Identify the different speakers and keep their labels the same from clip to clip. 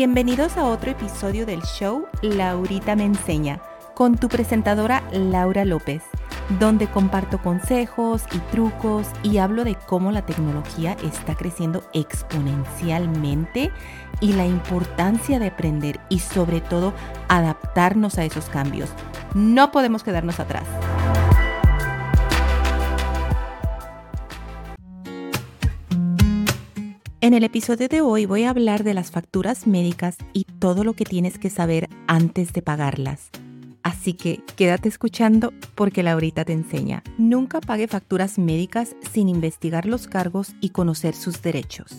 Speaker 1: Bienvenidos a otro episodio del show Laurita me enseña con tu presentadora Laura López, donde comparto consejos y trucos y hablo de cómo la tecnología está creciendo exponencialmente y la importancia de aprender y sobre todo adaptarnos a esos cambios. No podemos quedarnos atrás. En el episodio de hoy voy a hablar de las facturas médicas y todo lo que tienes que saber antes de pagarlas. Así que quédate escuchando porque Laurita te enseña. Nunca pague facturas médicas sin investigar los cargos y conocer sus derechos.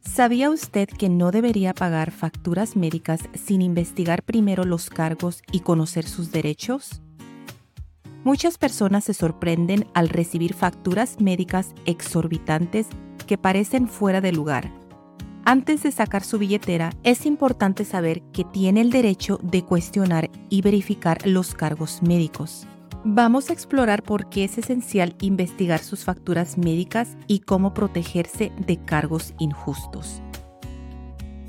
Speaker 1: ¿Sabía usted que no debería pagar facturas médicas sin investigar primero los cargos y conocer sus derechos? Muchas personas se sorprenden al recibir facturas médicas exorbitantes que parecen fuera de lugar. Antes de sacar su billetera, es importante saber que tiene el derecho de cuestionar y verificar los cargos médicos. Vamos a explorar por qué es esencial investigar sus facturas médicas y cómo protegerse de cargos injustos.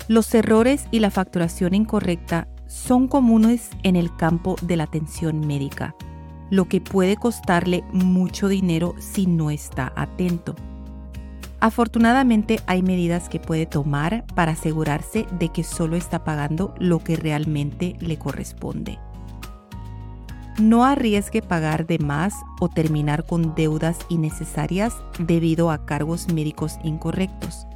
Speaker 1: Los errores y la facturación incorrecta son comunes en el campo de la atención médica, lo que puede costarle mucho dinero si no está atento. Afortunadamente hay medidas que puede tomar para asegurarse de que solo está pagando lo que realmente le corresponde. No arriesgue pagar de más o terminar con deudas innecesarias debido a cargos médicos incorrectos.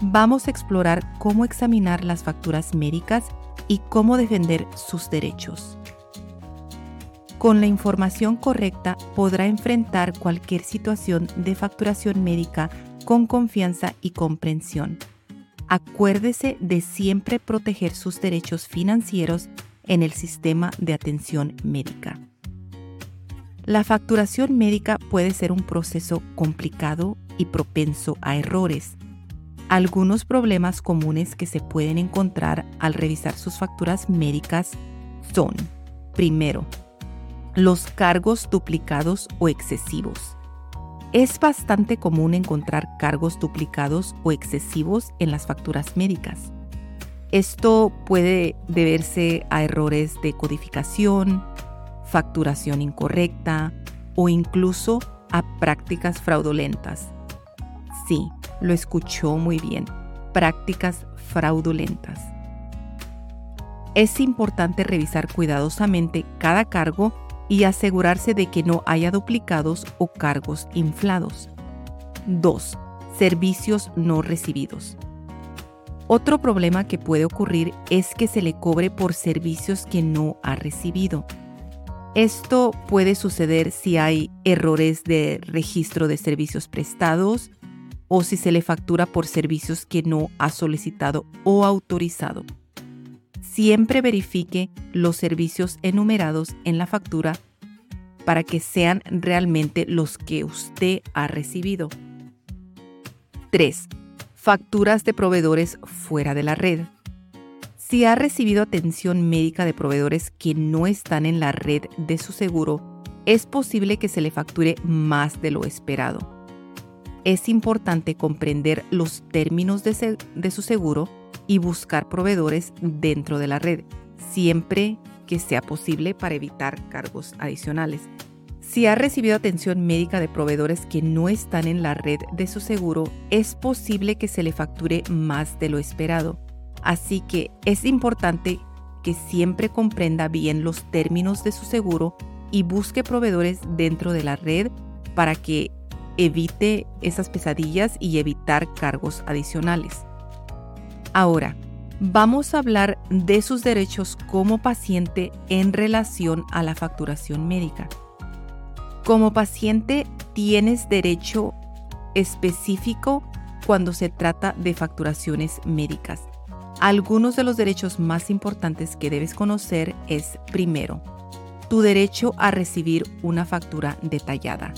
Speaker 1: Vamos a explorar cómo examinar las facturas médicas y cómo defender sus derechos. Con la información correcta podrá enfrentar cualquier situación de facturación médica con confianza y comprensión. Acuérdese de siempre proteger sus derechos financieros en el sistema de atención médica. La facturación médica puede ser un proceso complicado y propenso a errores. Algunos problemas comunes que se pueden encontrar al revisar sus facturas médicas son, primero, los cargos duplicados o excesivos. Es bastante común encontrar cargos duplicados o excesivos en las facturas médicas. Esto puede deberse a errores de codificación, facturación incorrecta o incluso a prácticas fraudulentas. Sí, lo escuchó muy bien, prácticas fraudulentas. Es importante revisar cuidadosamente cada cargo y asegurarse de que no haya duplicados o cargos inflados. 2. Servicios no recibidos. Otro problema que puede ocurrir es que se le cobre por servicios que no ha recibido. Esto puede suceder si hay errores de registro de servicios prestados o si se le factura por servicios que no ha solicitado o autorizado siempre verifique los servicios enumerados en la factura para que sean realmente los que usted ha recibido. 3. Facturas de proveedores fuera de la red. Si ha recibido atención médica de proveedores que no están en la red de su seguro, es posible que se le facture más de lo esperado. Es importante comprender los términos de, de su seguro y buscar proveedores dentro de la red, siempre que sea posible para evitar cargos adicionales. Si ha recibido atención médica de proveedores que no están en la red de su seguro, es posible que se le facture más de lo esperado. Así que es importante que siempre comprenda bien los términos de su seguro y busque proveedores dentro de la red para que evite esas pesadillas y evitar cargos adicionales. Ahora, vamos a hablar de sus derechos como paciente en relación a la facturación médica. Como paciente tienes derecho específico cuando se trata de facturaciones médicas. Algunos de los derechos más importantes que debes conocer es, primero, tu derecho a recibir una factura detallada.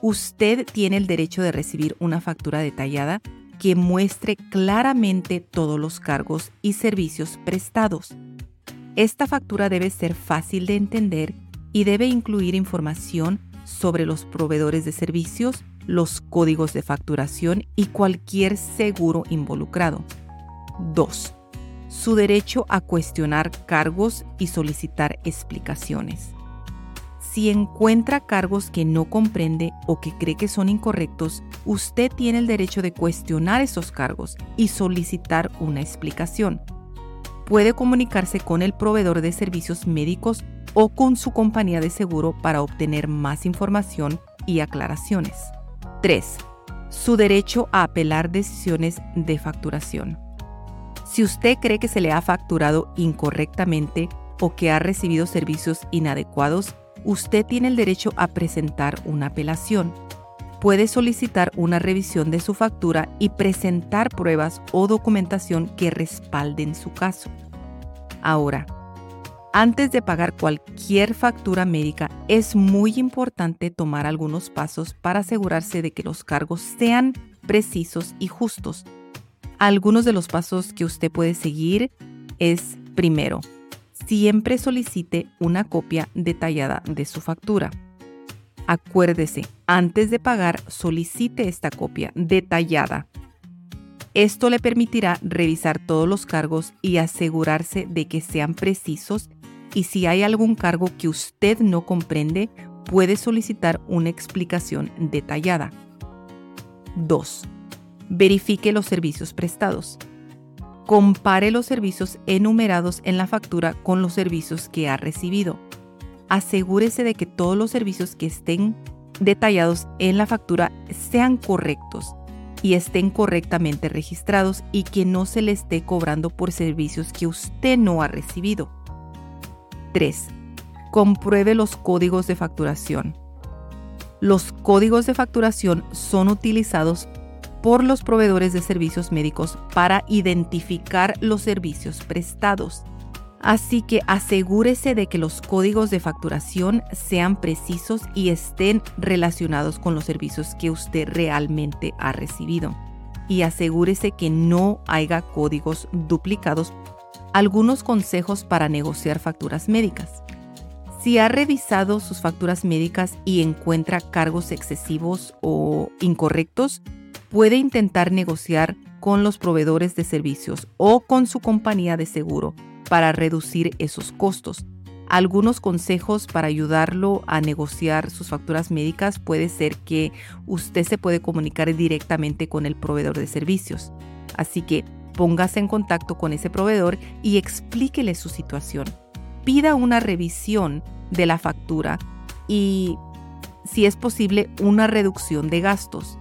Speaker 1: Usted tiene el derecho de recibir una factura detallada que muestre claramente todos los cargos y servicios prestados. Esta factura debe ser fácil de entender y debe incluir información sobre los proveedores de servicios, los códigos de facturación y cualquier seguro involucrado. 2. su derecho a cuestionar cargos y solicitar explicaciones. Si encuentra cargos que no comprende o que cree que son incorrectos, usted tiene el derecho de cuestionar esos cargos y solicitar una explicación. Puede comunicarse con el proveedor de servicios médicos o con su compañía de seguro para obtener más información y aclaraciones. 3. Su derecho a apelar decisiones de facturación. Si usted cree que se le ha facturado incorrectamente o que ha recibido servicios inadecuados, usted tiene el derecho a presentar una apelación. Puede solicitar una revisión de su factura y presentar pruebas o documentación que respalden su caso. Ahora, antes de pagar cualquier factura médica, es muy importante tomar algunos pasos para asegurarse de que los cargos sean precisos y justos. Algunos de los pasos que usted puede seguir es, primero, siempre solicite una copia detallada de su factura. Acuérdese, antes de pagar, solicite esta copia detallada. Esto le permitirá revisar todos los cargos y asegurarse de que sean precisos y si hay algún cargo que usted no comprende, puede solicitar una explicación detallada. 2. Verifique los servicios prestados. Compare los servicios enumerados en la factura con los servicios que ha recibido. Asegúrese de que todos los servicios que estén detallados en la factura sean correctos y estén correctamente registrados y que no se le esté cobrando por servicios que usted no ha recibido. 3. Compruebe los códigos de facturación. Los códigos de facturación son utilizados por los proveedores de servicios médicos para identificar los servicios prestados. Así que asegúrese de que los códigos de facturación sean precisos y estén relacionados con los servicios que usted realmente ha recibido. Y asegúrese que no haya códigos duplicados algunos consejos para negociar facturas médicas. Si ha revisado sus facturas médicas y encuentra cargos excesivos o incorrectos, puede intentar negociar con los proveedores de servicios o con su compañía de seguro para reducir esos costos. Algunos consejos para ayudarlo a negociar sus facturas médicas puede ser que usted se puede comunicar directamente con el proveedor de servicios. Así que Póngase en contacto con ese proveedor y explíquele su situación. Pida una revisión de la factura y, si es posible, una reducción de gastos.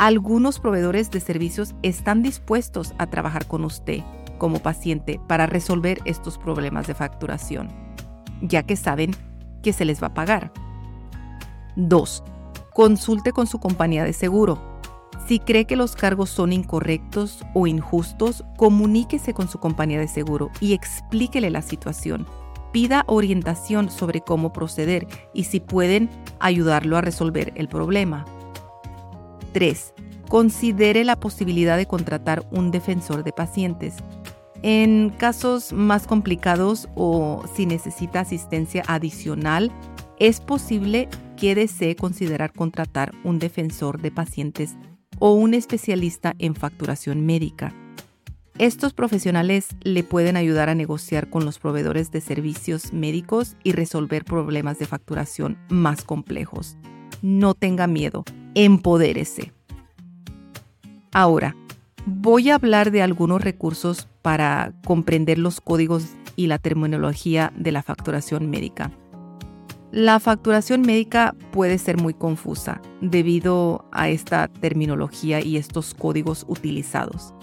Speaker 1: Algunos proveedores de servicios están dispuestos a trabajar con usted como paciente para resolver estos problemas de facturación, ya que saben que se les va a pagar. 2. Consulte con su compañía de seguro si cree que los cargos son incorrectos o injustos, comuníquese con su compañía de seguro y explíquele la situación. Pida orientación sobre cómo proceder y si pueden ayudarlo a resolver el problema. 3. Considere la posibilidad de contratar un defensor de pacientes. En casos más complicados o si necesita asistencia adicional, es posible que desee considerar contratar un defensor de pacientes o un especialista en facturación médica. Estos profesionales le pueden ayudar a negociar con los proveedores de servicios médicos y resolver problemas de facturación más complejos. No tenga miedo, empodérese. Ahora, voy a hablar de algunos recursos para comprender los códigos y la terminología de la facturación médica. La facturación médica puede ser muy confusa debido a esta terminología y estos códigos utilizados.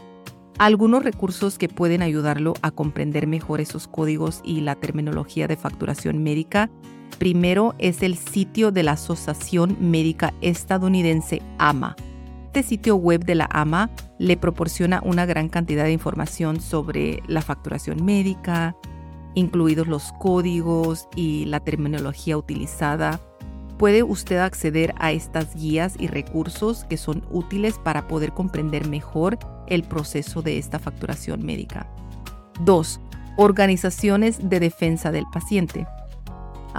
Speaker 1: Algunos recursos que pueden ayudarlo a comprender mejor esos códigos y la terminología de facturación médica, primero es el sitio de la Asociación Médica Estadounidense AMA. Este sitio web de la AMA le proporciona una gran cantidad de información sobre la facturación médica, incluidos los códigos y la terminología utilizada. Puede usted acceder a estas guías y recursos que son útiles para poder comprender mejor el proceso de esta facturación médica. 2. Organizaciones de defensa del paciente.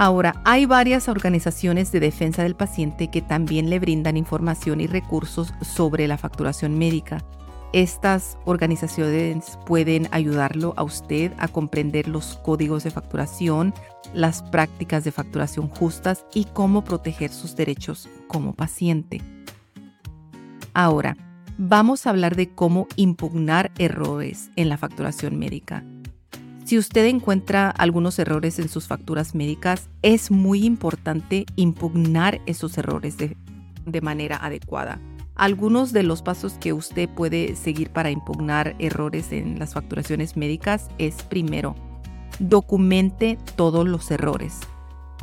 Speaker 1: Ahora, hay varias organizaciones de defensa del paciente que también le brindan información y recursos sobre la facturación médica. Estas organizaciones pueden ayudarlo a usted a comprender los códigos de facturación, las prácticas de facturación justas y cómo proteger sus derechos como paciente. Ahora, vamos a hablar de cómo impugnar errores en la facturación médica. Si usted encuentra algunos errores en sus facturas médicas, es muy importante impugnar esos errores de, manera adecuada. Algunos de los pasos que usted puede seguir para impugnar errores en las facturaciones médicas es primero, documente todos los errores.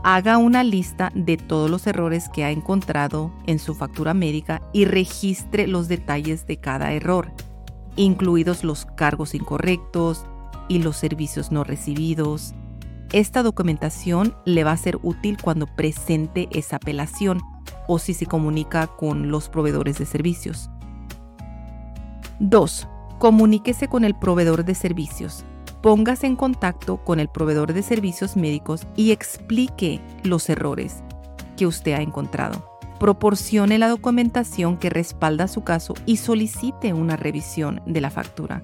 Speaker 1: Haga una lista de todos los errores que ha encontrado en su factura médica y registre los detalles de cada error, incluidos los cargos incorrectos y los servicios no recibidos. Esta documentación le va a ser útil cuando presente esa apelación o si se comunica con los proveedores de servicios. 2. Comuníquese con el proveedor de servicios. Póngase en contacto con el proveedor de servicios médicos y explique los errores que usted ha encontrado. Proporcione la documentación que respalda su caso y solicite una revisión de la factura.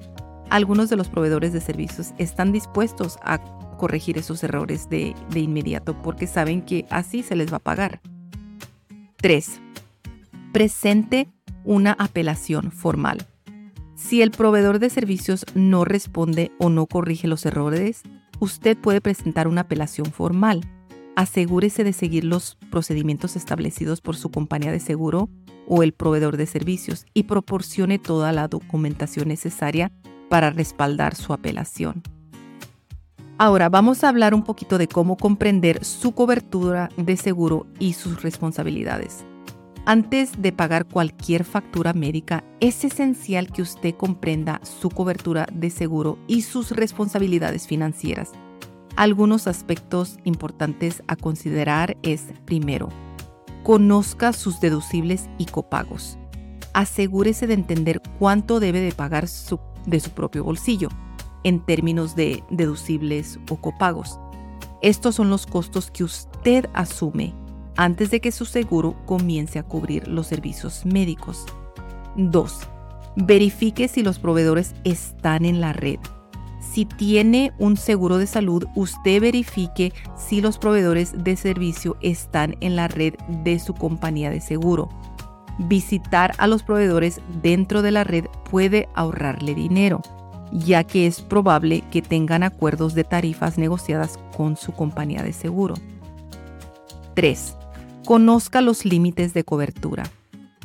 Speaker 1: Algunos de los proveedores de servicios están dispuestos a corregir esos errores de, inmediato porque saben que así se les va a pagar. 3. Presente una apelación formal. Si el proveedor de servicios no responde o no corrige los errores, usted puede presentar una apelación formal. Asegúrese de seguir los procedimientos establecidos por su compañía de seguro o el proveedor de servicios y proporcione toda la documentación necesaria para respaldar su apelación. Ahora vamos a hablar un poquito de cómo comprender su cobertura de seguro y sus responsabilidades. Antes de pagar cualquier factura médica, es esencial que usted comprenda su cobertura de seguro y sus responsabilidades financieras. Algunos aspectos importantes a considerar es, primero, conozca sus deducibles y copagos. Asegúrese de entender cuánto debe de pagar de su propio bolsillo en términos de deducibles o copagos. Estos son los costos que usted asume antes de que su seguro comience a cubrir los servicios médicos. 2. Verifique si los proveedores están en la red. Si tiene un seguro de salud, usted verifique si los proveedores de servicio están en la red de su compañía de seguro. Visitar a los proveedores dentro de la red puede ahorrarle dinero ya que es probable que tengan acuerdos de tarifas negociadas con su compañía de seguro. 3. Conozca los límites de cobertura.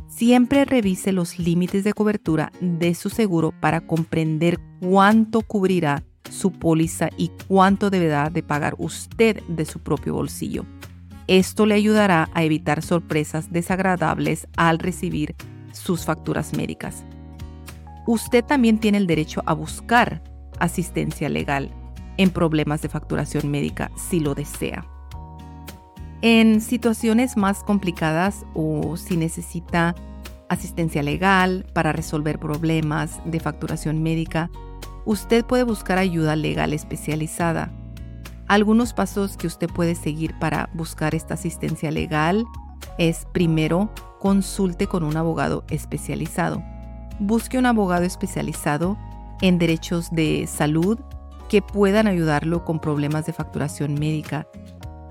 Speaker 1: Siempre revise los límites de cobertura de su seguro para comprender cuánto cubrirá su póliza y cuánto deberá de pagar usted de su propio bolsillo. Esto le ayudará a evitar sorpresas desagradables al recibir sus facturas médicas usted también tiene el derecho a buscar asistencia legal en problemas de facturación médica si lo desea. En situaciones más complicadas o si necesita asistencia legal para resolver problemas de facturación médica, usted puede buscar ayuda legal especializada. Algunos pasos que usted puede seguir para buscar esta asistencia legal es primero, consulte con un abogado especializado busque un abogado especializado en derechos de salud que puedan ayudarlo con problemas de facturación médica.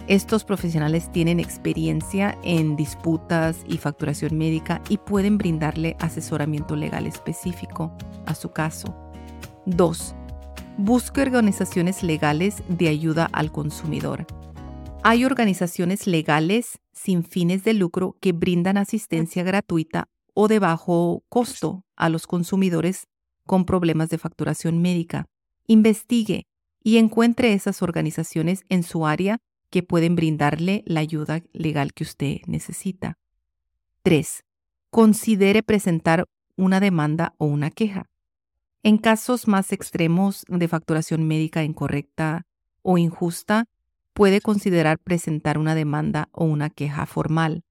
Speaker 1: Estos profesionales tienen experiencia en disputas y facturación médica y pueden brindarle asesoramiento legal específico a su caso. 2. Busque organizaciones legales de ayuda al consumidor. Hay organizaciones legales sin fines de lucro que brindan asistencia gratuita o de bajo costo a los consumidores con problemas de facturación médica. Investigue y encuentre esas organizaciones en su área que pueden brindarle la ayuda legal que usted necesita. 3. Considere presentar una demanda o una queja. En casos más extremos de facturación médica incorrecta o injusta, puede considerar presentar una demanda o una queja formal.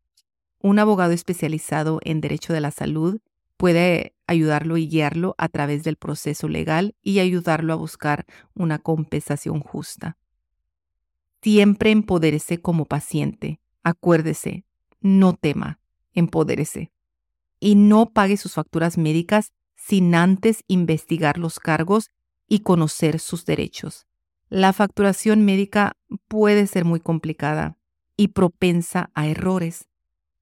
Speaker 1: Un abogado especializado en derecho de la salud puede ayudarlo y guiarlo a través del proceso legal y ayudarlo a buscar una compensación justa. Siempre empodérese como paciente. Acuérdese, no tema, empodérese. Y no pague sus facturas médicas sin antes investigar los cargos y conocer sus derechos. La facturación médica puede ser muy complicada y propensa a errores,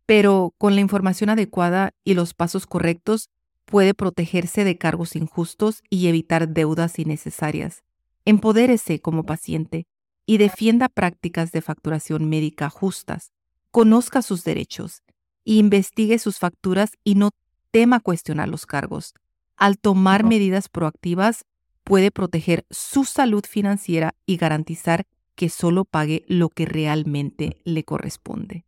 Speaker 1: pero con la información adecuada y los pasos correctos puede protegerse de cargos injustos y evitar deudas innecesarias. Empodérese como paciente y defienda prácticas de facturación médica justas. Conozca sus derechos investigue sus facturas y no tema cuestionar los cargos. Al tomar medidas proactivas, puede proteger su salud financiera y garantizar que solo pague lo que realmente le corresponde.